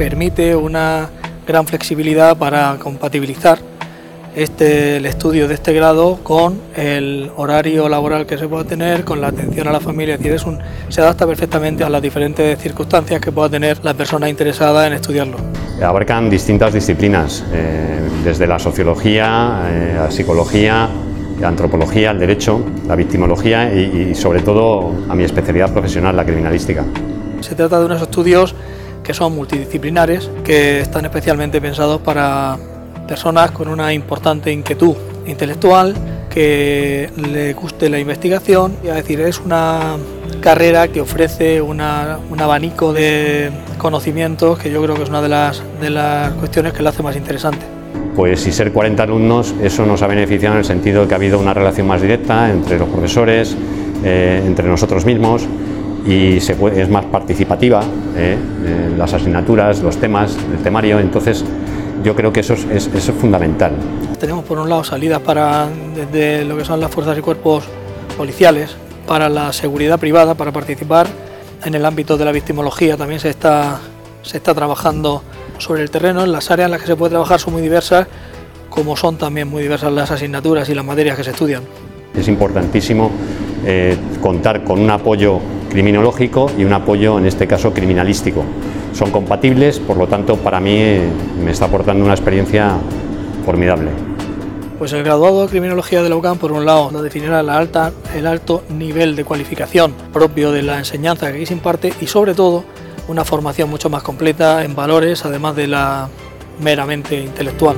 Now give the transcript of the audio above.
permite una gran flexibilidad para compatibilizar este, el estudio de este grado con el horario laboral que se pueda tener, con la atención a la familia, es decir, es un, se adapta perfectamente a las diferentes circunstancias que pueda tener la persona interesada en estudiarlo. Abarcan distintas disciplinas, eh, desde la sociología, eh, la psicología, la antropología, el derecho, la victimología y, y sobre todo a mi especialidad profesional, la criminalística. Se trata de unos estudios que son multidisciplinares, que están especialmente pensados para personas con una importante inquietud intelectual, que le guste la investigación, es decir, es una carrera que ofrece un abanico de conocimientos que yo creo que es una de las, de las cuestiones que la hace más interesante. Pues si ser 40 alumnos, eso nos ha beneficiado en el sentido de que ha habido una relación más directa entre los profesores, eh, entre nosotros mismos y se es más participativa eh, las asignaturas, los temas, el temario, entonces yo creo que eso es, eso es fundamental. Tenemos por un lado salidas para desde lo que son las fuerzas y cuerpos policiales, para la seguridad privada, para participar en el ámbito de la victimología. También se está, se está trabajando sobre el terreno. Las áreas en las que se puede trabajar son muy diversas, como son también muy diversas las asignaturas y las materias que se estudian. Es importantísimo eh, contar con un apoyo criminológico y un apoyo, en este caso, criminalístico. Son compatibles, por lo tanto, para mí me está aportando una experiencia formidable. Pues el graduado de Criminología de la UCAM, por un lado, nos definirá la alta, el alto nivel de cualificación propio de la enseñanza que aquí se imparte y, sobre todo, una formación mucho más completa en valores, además de la meramente intelectual.